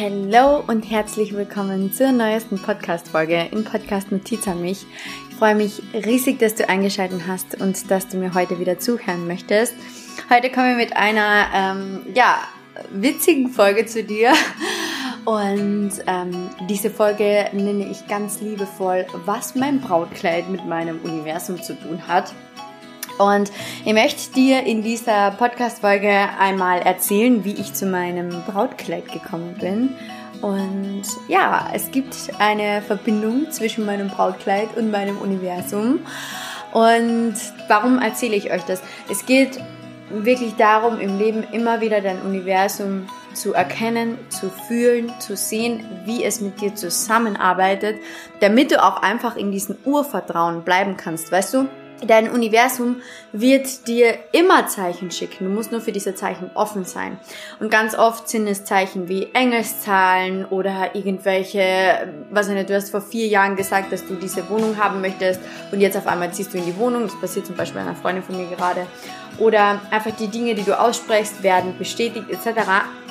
Hallo und herzlich willkommen zur neuesten Podcast-Folge im Podcast Notiz an mich. Ich freue mich riesig, dass du eingeschaltet hast und dass du mir heute wieder zuhören möchtest. Heute komme ich mit einer, ähm, ja, witzigen Folge zu dir. Und ähm, diese Folge nenne ich ganz liebevoll, was mein Brautkleid mit meinem Universum zu tun hat. Und ich möchte dir in dieser Podcast-Folge einmal erzählen, wie ich zu meinem Brautkleid gekommen bin. Und ja, es gibt eine Verbindung zwischen meinem Brautkleid und meinem Universum. Und warum erzähle ich euch das? Es geht wirklich darum, im Leben immer wieder dein Universum zu erkennen, zu fühlen, zu sehen, wie es mit dir zusammenarbeitet, damit du auch einfach in diesem Urvertrauen bleiben kannst, weißt du? Dein Universum wird dir immer Zeichen schicken. Du musst nur für diese Zeichen offen sein. Und ganz oft sind es Zeichen wie Engelszahlen oder irgendwelche, was ich nicht, du hast vor vier Jahren gesagt, dass du diese Wohnung haben möchtest und jetzt auf einmal ziehst du in die Wohnung. Das passiert zum Beispiel einer Freundin von mir gerade. Oder einfach die Dinge, die du aussprichst, werden bestätigt etc.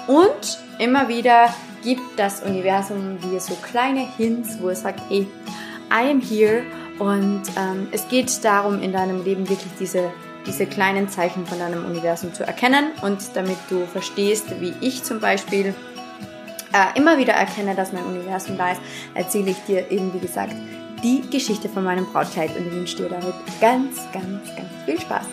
Und immer wieder gibt das Universum dir so kleine Hints, wo es sagt, hey, I am here und ähm, es geht darum, in deinem Leben wirklich diese, diese kleinen Zeichen von deinem Universum zu erkennen und damit du verstehst, wie ich zum Beispiel äh, immer wieder erkenne, dass mein Universum da ist, erzähle ich dir eben, wie gesagt, die Geschichte von meinem Brautkleid und wünsche dir damit ganz, ganz, ganz viel Spaß.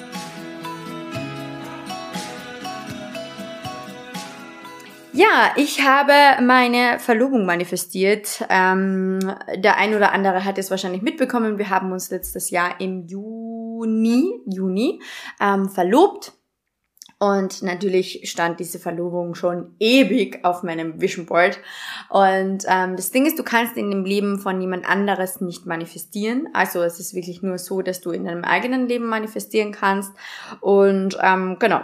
Ja, ich habe meine Verlobung manifestiert. Ähm, der ein oder andere hat es wahrscheinlich mitbekommen. Wir haben uns letztes Jahr im Juni, Juni ähm, verlobt. Und natürlich stand diese Verlobung schon ewig auf meinem Vision Board. Und ähm, das Ding ist, du kannst in dem Leben von jemand anderes nicht manifestieren. Also es ist wirklich nur so, dass du in deinem eigenen Leben manifestieren kannst. Und ähm, genau,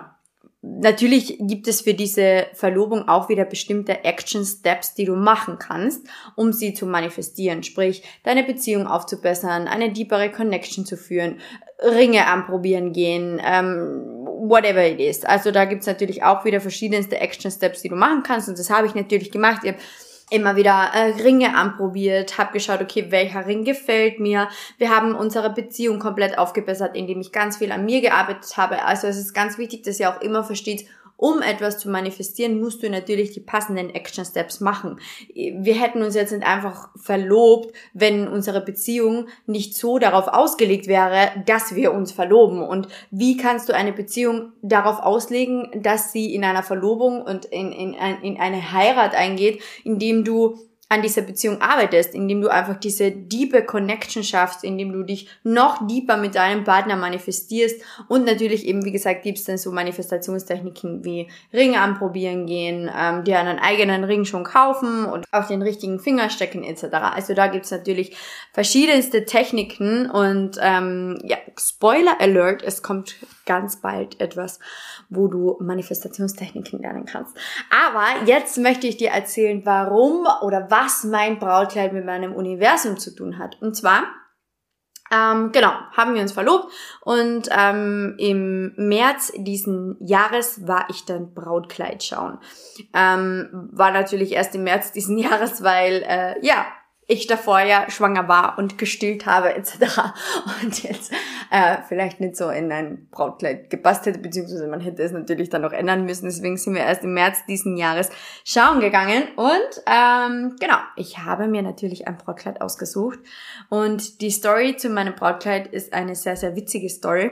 Natürlich gibt es für diese Verlobung auch wieder bestimmte Action Steps, die du machen kannst, um sie zu manifestieren. Sprich, deine Beziehung aufzubessern, eine deepere Connection zu führen, Ringe anprobieren gehen, ähm, whatever it is. Also da gibt's natürlich auch wieder verschiedenste Action Steps, die du machen kannst. Und das habe ich natürlich gemacht. Ich immer wieder äh, Ringe anprobiert, habe geschaut, okay, welcher Ring gefällt mir. Wir haben unsere Beziehung komplett aufgebessert, indem ich ganz viel an mir gearbeitet habe. Also es ist ganz wichtig, dass ihr auch immer versteht, um etwas zu manifestieren, musst du natürlich die passenden Action Steps machen. Wir hätten uns jetzt nicht einfach verlobt, wenn unsere Beziehung nicht so darauf ausgelegt wäre, dass wir uns verloben. Und wie kannst du eine Beziehung darauf auslegen, dass sie in einer Verlobung und in, in, in eine Heirat eingeht, indem du an dieser Beziehung arbeitest, indem du einfach diese diepe Connection schaffst, indem du dich noch deeper mit deinem Partner manifestierst und natürlich eben, wie gesagt, gibt's dann so Manifestationstechniken wie Ringe anprobieren gehen, ähm, dir einen eigenen Ring schon kaufen und auf den richtigen Finger stecken etc. Also da gibt's natürlich verschiedenste Techniken und ähm, ja, Spoiler Alert, es kommt ganz bald etwas, wo du Manifestationstechniken lernen kannst. Aber jetzt möchte ich dir erzählen, warum oder was mein Brautkleid mit meinem Universum zu tun hat. Und zwar ähm, genau, haben wir uns verlobt und ähm, im März diesen Jahres war ich dann Brautkleid schauen. Ähm, war natürlich erst im März diesen Jahres, weil äh, ja, ich davor ja schwanger war und gestillt habe etc. Und jetzt äh, vielleicht nicht so in ein Brautkleid gepasst hätte, beziehungsweise man hätte es natürlich dann noch ändern müssen. Deswegen sind wir erst im März diesen Jahres schauen gegangen. Und ähm, genau, ich habe mir natürlich ein Brautkleid ausgesucht. Und die Story zu meinem Brautkleid ist eine sehr, sehr witzige Story.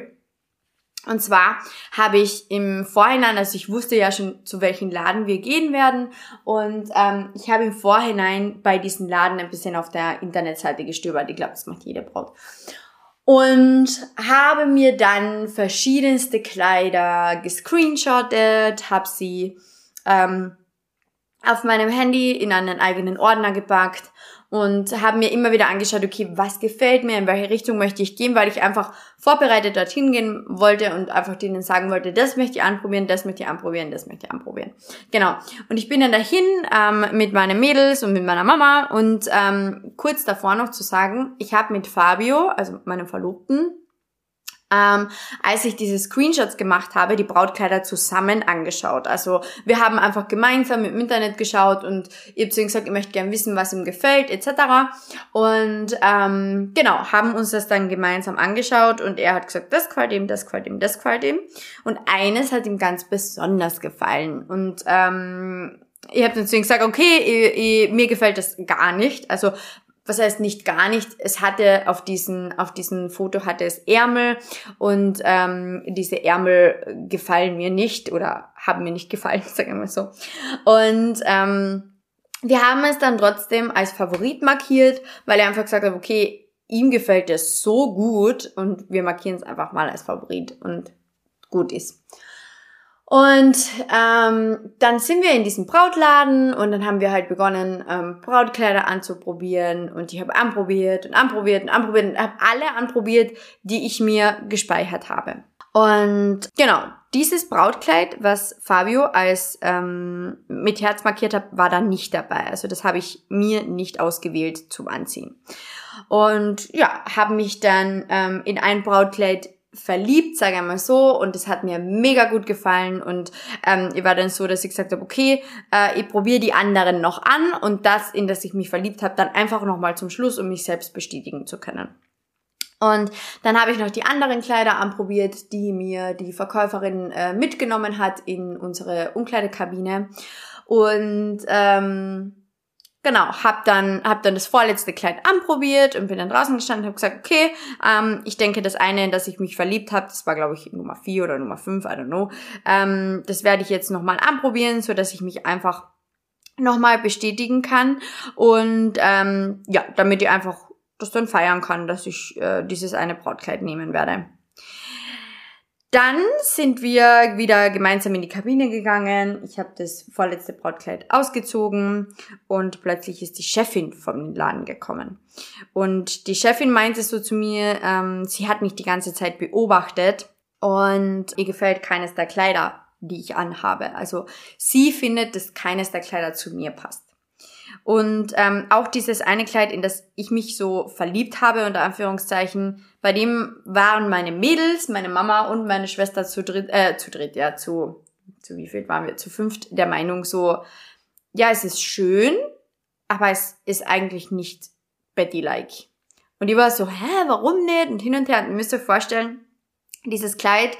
Und zwar habe ich im Vorhinein, also ich wusste ja schon, zu welchen Laden wir gehen werden. Und ähm, ich habe im Vorhinein bei diesem Laden ein bisschen auf der Internetseite gestöbert. Ich glaube, das macht jede Braut. Und habe mir dann verschiedenste Kleider gescreenshottet, habe sie ähm, auf meinem Handy in einen eigenen Ordner gepackt und habe mir immer wieder angeschaut, okay, was gefällt mir, in welche Richtung möchte ich gehen, weil ich einfach vorbereitet dorthin gehen wollte und einfach denen sagen wollte, das möchte ich anprobieren, das möchte ich anprobieren, das möchte ich anprobieren. Genau. Und ich bin dann dahin ähm, mit meinen Mädels und mit meiner Mama und ähm, kurz davor noch zu sagen, ich habe mit Fabio, also meinem Verlobten, ähm, als ich diese Screenshots gemacht habe, die Brautkleider zusammen angeschaut. Also wir haben einfach gemeinsam im Internet geschaut und ihr habt zu ihm gesagt, ihr möchtet gerne wissen, was ihm gefällt, etc. Und ähm, genau, haben uns das dann gemeinsam angeschaut und er hat gesagt, das gefällt ihm, das gefällt ihm, das gefällt ihm. Und eines hat ihm ganz besonders gefallen. Und ähm, ich habe dann zu ihm gesagt, okay, ich, ich, mir gefällt das gar nicht. Also was heißt nicht gar nicht, es hatte auf diesen, auf diesem Foto hatte es Ärmel und ähm, diese Ärmel gefallen mir nicht oder haben mir nicht gefallen, sagen wir mal so. Und ähm, wir haben es dann trotzdem als Favorit markiert, weil er einfach gesagt hat, okay, ihm gefällt es so gut und wir markieren es einfach mal als Favorit und gut ist. Und ähm, dann sind wir in diesem Brautladen und dann haben wir halt begonnen, ähm, Brautkleider anzuprobieren und ich habe anprobiert und anprobiert und anprobiert und habe alle anprobiert, die ich mir gespeichert habe. Und genau, dieses Brautkleid, was Fabio als ähm, mit Herz markiert hat, war da nicht dabei. Also das habe ich mir nicht ausgewählt zum Anziehen. Und ja, habe mich dann ähm, in ein Brautkleid verliebt, sage ich mal so, und es hat mir mega gut gefallen und ähm, ich war dann so, dass ich gesagt habe, okay, äh, ich probiere die anderen noch an und das, in das ich mich verliebt habe, dann einfach nochmal zum Schluss, um mich selbst bestätigen zu können. Und dann habe ich noch die anderen Kleider anprobiert, die mir die Verkäuferin äh, mitgenommen hat in unsere Umkleidekabine. Und ähm, Genau, hab dann, hab dann das vorletzte Kleid anprobiert und bin dann draußen gestanden und habe gesagt, okay, ähm, ich denke, das eine, in das ich mich verliebt habe, das war, glaube ich, Nummer 4 oder Nummer 5, I don't know, ähm, das werde ich jetzt nochmal anprobieren, so dass ich mich einfach nochmal bestätigen kann und ähm, ja, damit ich einfach das dann feiern kann, dass ich äh, dieses eine Brautkleid nehmen werde. Dann sind wir wieder gemeinsam in die Kabine gegangen. Ich habe das vorletzte Brautkleid ausgezogen und plötzlich ist die Chefin vom Laden gekommen. Und die Chefin meinte so zu mir, ähm, sie hat mich die ganze Zeit beobachtet und ihr gefällt keines der Kleider, die ich anhabe. Also sie findet, dass keines der Kleider zu mir passt. Und ähm, auch dieses eine Kleid, in das ich mich so verliebt habe, unter Anführungszeichen, bei dem waren meine Mädels, meine Mama und meine Schwester zu dritt, äh, zu dritt, ja, zu, zu wie viel waren wir? Zu fünft der Meinung so, ja, es ist schön, aber es ist eigentlich nicht Betty-like. Und die war so, hä, warum nicht? Und hin und her. Und ihr müsst euch vorstellen, dieses Kleid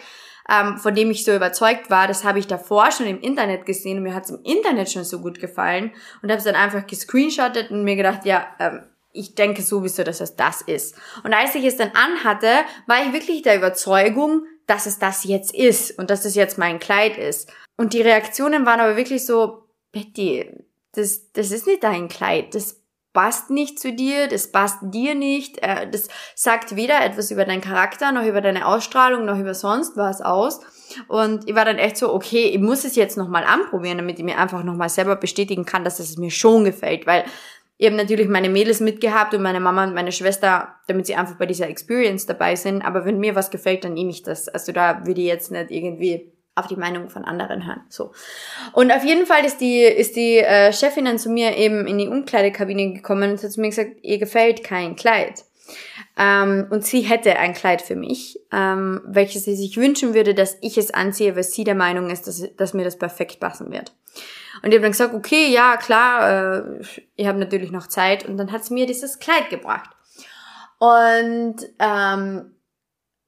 ähm, von dem ich so überzeugt war, das habe ich davor schon im Internet gesehen und mir hat es im Internet schon so gut gefallen und habe es dann einfach gescreenshottet und mir gedacht, ja, ähm, ich denke sowieso, dass es das ist. Und als ich es dann anhatte, war ich wirklich der Überzeugung, dass es das jetzt ist und dass es jetzt mein Kleid ist. Und die Reaktionen waren aber wirklich so, Betty, das, das ist nicht dein Kleid, das passt nicht zu dir, das passt dir nicht, äh, das sagt weder etwas über deinen Charakter, noch über deine Ausstrahlung, noch über sonst was aus. Und ich war dann echt so, okay, ich muss es jetzt nochmal anprobieren, damit ich mir einfach nochmal selber bestätigen kann, dass es mir schon gefällt, weil ich habe natürlich meine Mädels mitgehabt und meine Mama und meine Schwester, damit sie einfach bei dieser Experience dabei sind. Aber wenn mir was gefällt, dann nehme ich das. Also da würde ich jetzt nicht irgendwie auf die Meinung von anderen hören. So. Und auf jeden Fall ist die, ist die äh, Chefin dann zu mir eben in die Umkleidekabine gekommen und hat zu mir gesagt, ihr gefällt kein Kleid. Ähm, und sie hätte ein Kleid für mich, ähm, welches sie sich wünschen würde, dass ich es anziehe, weil sie der Meinung ist, dass, dass mir das perfekt passen wird. Und ich habe dann gesagt, okay, ja, klar, äh, ich habe natürlich noch Zeit. Und dann hat sie mir dieses Kleid gebracht. Und ähm,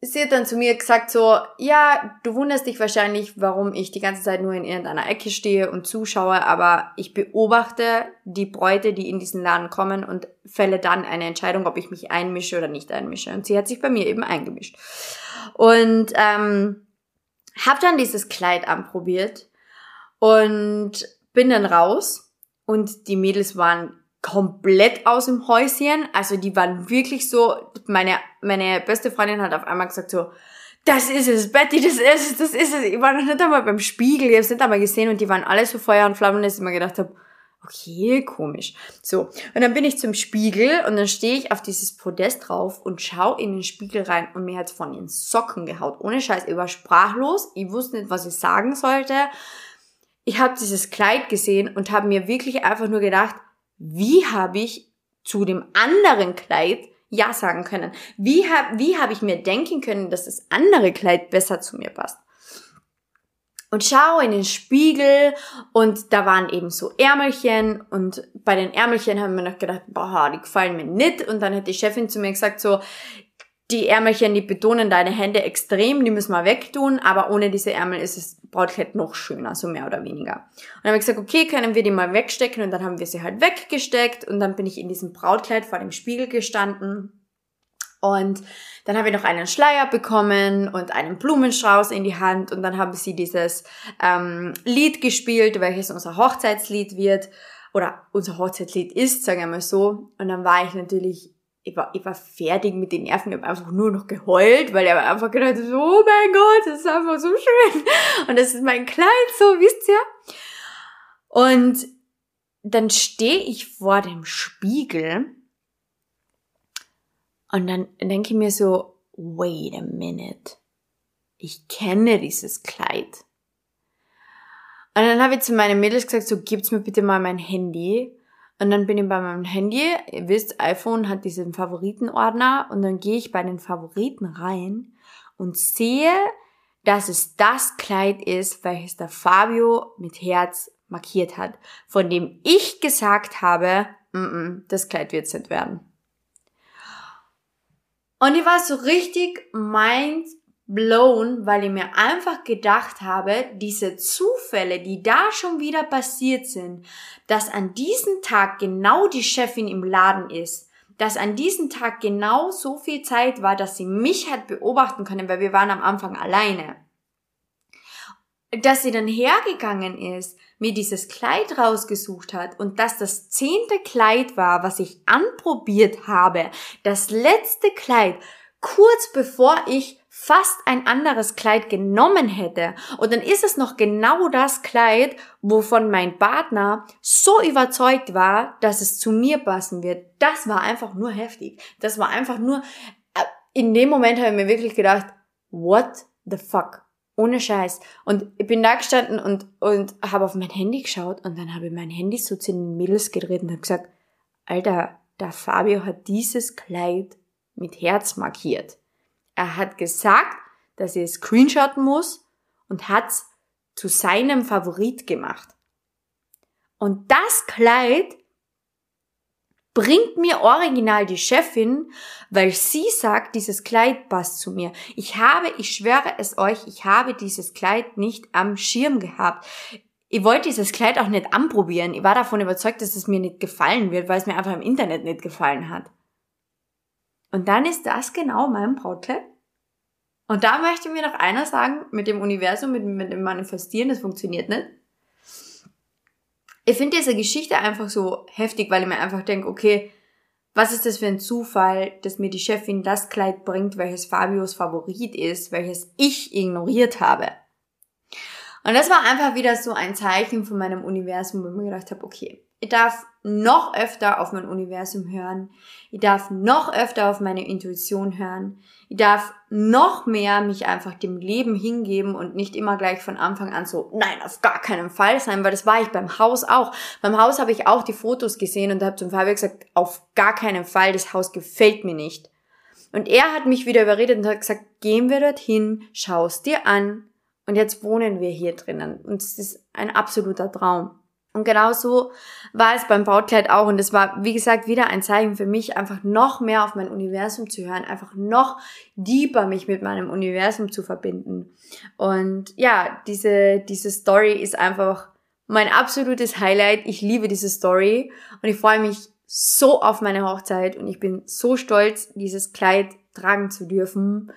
sie hat dann zu mir gesagt so, ja, du wunderst dich wahrscheinlich, warum ich die ganze Zeit nur in irgendeiner Ecke stehe und zuschaue, aber ich beobachte die Bräute, die in diesen Laden kommen und fälle dann eine Entscheidung, ob ich mich einmische oder nicht einmische. Und sie hat sich bei mir eben eingemischt. Und ähm, habe dann dieses Kleid anprobiert und bin dann raus und die Mädels waren komplett aus dem Häuschen. Also die waren wirklich so, meine, meine beste Freundin hat auf einmal gesagt so, das ist es, Betty, das ist es, das ist es. Ich war noch nicht einmal beim Spiegel, ich habe es nicht einmal gesehen und die waren alle so Feuer und Flammen, dass ich mir gedacht habe, okay, komisch. So, und dann bin ich zum Spiegel und dann stehe ich auf dieses Podest drauf und schaue in den Spiegel rein und mir hat's von den Socken gehaut. Ohne Scheiß, ich war sprachlos, ich wusste nicht, was ich sagen sollte. Ich habe dieses Kleid gesehen und habe mir wirklich einfach nur gedacht, wie habe ich zu dem anderen Kleid Ja sagen können? Wie habe wie hab ich mir denken können, dass das andere Kleid besser zu mir passt? Und schaue in den Spiegel und da waren eben so Ärmelchen und bei den Ärmelchen haben wir noch gedacht, boah, die gefallen mir nicht. Und dann hat die Chefin zu mir gesagt so, die Ärmelchen, die betonen deine Hände extrem, die müssen wir wegtun, aber ohne diese Ärmel ist das Brautkleid noch schöner, so mehr oder weniger. Und dann habe ich gesagt, okay, können wir die mal wegstecken und dann haben wir sie halt weggesteckt und dann bin ich in diesem Brautkleid vor dem Spiegel gestanden und dann habe ich noch einen Schleier bekommen und einen Blumenstrauß in die Hand und dann haben sie dieses ähm, Lied gespielt, welches unser Hochzeitslied wird oder unser Hochzeitslied ist, sagen wir mal so. Und dann war ich natürlich ich war, ich war fertig mit den Nerven, ich habe einfach nur noch geheult, weil ich einfach gedacht so, oh mein Gott, das ist einfach so schön. Und das ist mein Kleid, so, wisst ihr? Und dann stehe ich vor dem Spiegel und dann denke ich mir so, wait a minute. Ich kenne dieses Kleid. Und dann habe ich zu meinen Mädels gesagt, so gibt's mir bitte mal mein Handy. Und dann bin ich bei meinem Handy, ihr wisst, iPhone hat diesen Favoritenordner und dann gehe ich bei den Favoriten rein und sehe, dass es das Kleid ist, welches der Fabio mit Herz markiert hat, von dem ich gesagt habe, mm -mm, das Kleid wird's nicht werden. Und ich war so richtig mind blown, weil ich mir einfach gedacht habe, diese Zufälle, die da schon wieder passiert sind, dass an diesem Tag genau die Chefin im Laden ist, dass an diesem Tag genau so viel Zeit war, dass sie mich hat beobachten können, weil wir waren am Anfang alleine. Dass sie dann hergegangen ist, mir dieses Kleid rausgesucht hat und dass das zehnte Kleid war, was ich anprobiert habe, das letzte Kleid, kurz bevor ich fast ein anderes Kleid genommen hätte und dann ist es noch genau das Kleid, wovon mein Partner so überzeugt war, dass es zu mir passen wird. Das war einfach nur heftig. Das war einfach nur, äh, in dem Moment habe ich mir wirklich gedacht, what the fuck? Ohne Scheiß. Und ich bin da gestanden und, und habe auf mein Handy geschaut und dann habe ich mein Handy so zu den Mädels gedreht und habe gesagt, Alter, der Fabio hat dieses Kleid mit Herz markiert. Er hat gesagt, dass er screenshotten muss und hat's zu seinem Favorit gemacht. Und das Kleid bringt mir original die Chefin, weil sie sagt, dieses Kleid passt zu mir. Ich habe, ich schwöre es euch, ich habe dieses Kleid nicht am Schirm gehabt. Ich wollte dieses Kleid auch nicht anprobieren. Ich war davon überzeugt, dass es mir nicht gefallen wird, weil es mir einfach im Internet nicht gefallen hat. Und dann ist das genau mein Brautkleid. Und da möchte mir noch einer sagen, mit dem Universum, mit, mit dem Manifestieren, das funktioniert nicht. Ich finde diese Geschichte einfach so heftig, weil ich mir einfach denke, okay, was ist das für ein Zufall, dass mir die Chefin das Kleid bringt, welches Fabios Favorit ist, welches ich ignoriert habe. Und das war einfach wieder so ein Zeichen von meinem Universum, wo ich mir gedacht habe, okay, ich darf noch öfter auf mein Universum hören. Ich darf noch öfter auf meine Intuition hören. Ich darf noch mehr mich einfach dem Leben hingeben und nicht immer gleich von Anfang an so, nein, auf gar keinen Fall sein, weil das war ich beim Haus auch. Beim Haus habe ich auch die Fotos gesehen und habe zum Fabio gesagt, auf gar keinen Fall, das Haus gefällt mir nicht. Und er hat mich wieder überredet und hat gesagt, gehen wir dorthin, schau es dir an und jetzt wohnen wir hier drinnen. Und es ist ein absoluter Traum. Und genau so war es beim Brautkleid auch. Und es war, wie gesagt, wieder ein Zeichen für mich, einfach noch mehr auf mein Universum zu hören, einfach noch deeper mich mit meinem Universum zu verbinden. Und ja, diese, diese Story ist einfach mein absolutes Highlight. Ich liebe diese Story und ich freue mich so auf meine Hochzeit und ich bin so stolz, dieses Kleid tragen zu dürfen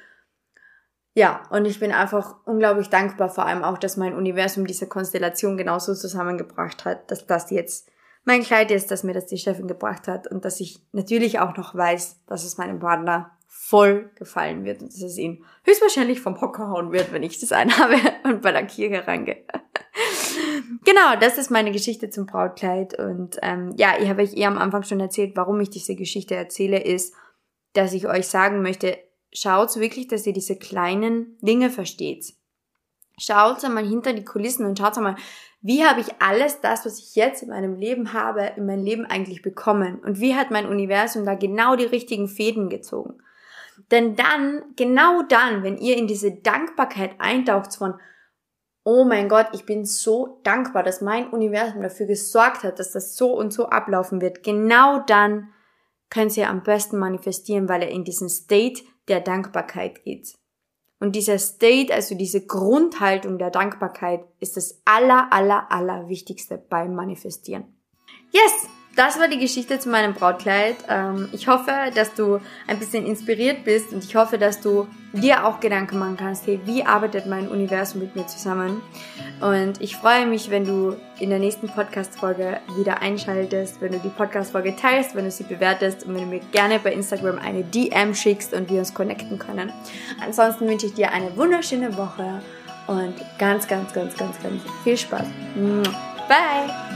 ja, und ich bin einfach unglaublich dankbar, vor allem auch, dass mein Universum diese Konstellation genauso zusammengebracht hat, dass das jetzt mein Kleid ist, dass mir das die Chefin gebracht hat und dass ich natürlich auch noch weiß, dass es meinem Partner voll gefallen wird und dass es ihn höchstwahrscheinlich vom Hocker hauen wird, wenn ich das einhabe und bei der Kirche reingehe. genau, das ist meine Geschichte zum Brautkleid und ähm, ja, ich habe euch eh am Anfang schon erzählt, warum ich diese Geschichte erzähle, ist, dass ich euch sagen möchte, schaut wirklich, dass ihr diese kleinen Dinge versteht. Schaut einmal hinter die Kulissen und schaut einmal, wie habe ich alles das, was ich jetzt in meinem Leben habe, in mein Leben eigentlich bekommen? Und wie hat mein Universum da genau die richtigen Fäden gezogen? Denn dann, genau dann, wenn ihr in diese Dankbarkeit eintaucht von, oh mein Gott, ich bin so dankbar, dass mein Universum dafür gesorgt hat, dass das so und so ablaufen wird, genau dann könnt ihr am besten manifestieren, weil ihr in diesen State der Dankbarkeit geht. Und dieser State, also diese Grundhaltung der Dankbarkeit, ist das aller, aller, aller Wichtigste beim Manifestieren. Yes! Das war die Geschichte zu meinem Brautkleid. Ähm, ich hoffe, dass du ein bisschen inspiriert bist und ich hoffe, dass du dir auch Gedanken machen kannst, hey, wie arbeitet mein Universum mit mir zusammen? Und ich freue mich, wenn du in der nächsten Podcast-Folge wieder einschaltest, wenn du die Podcast-Folge teilst, wenn du sie bewertest und wenn du mir gerne bei Instagram eine DM schickst und wir uns connecten können. Ansonsten wünsche ich dir eine wunderschöne Woche und ganz, ganz, ganz, ganz, ganz viel Spaß. Bye!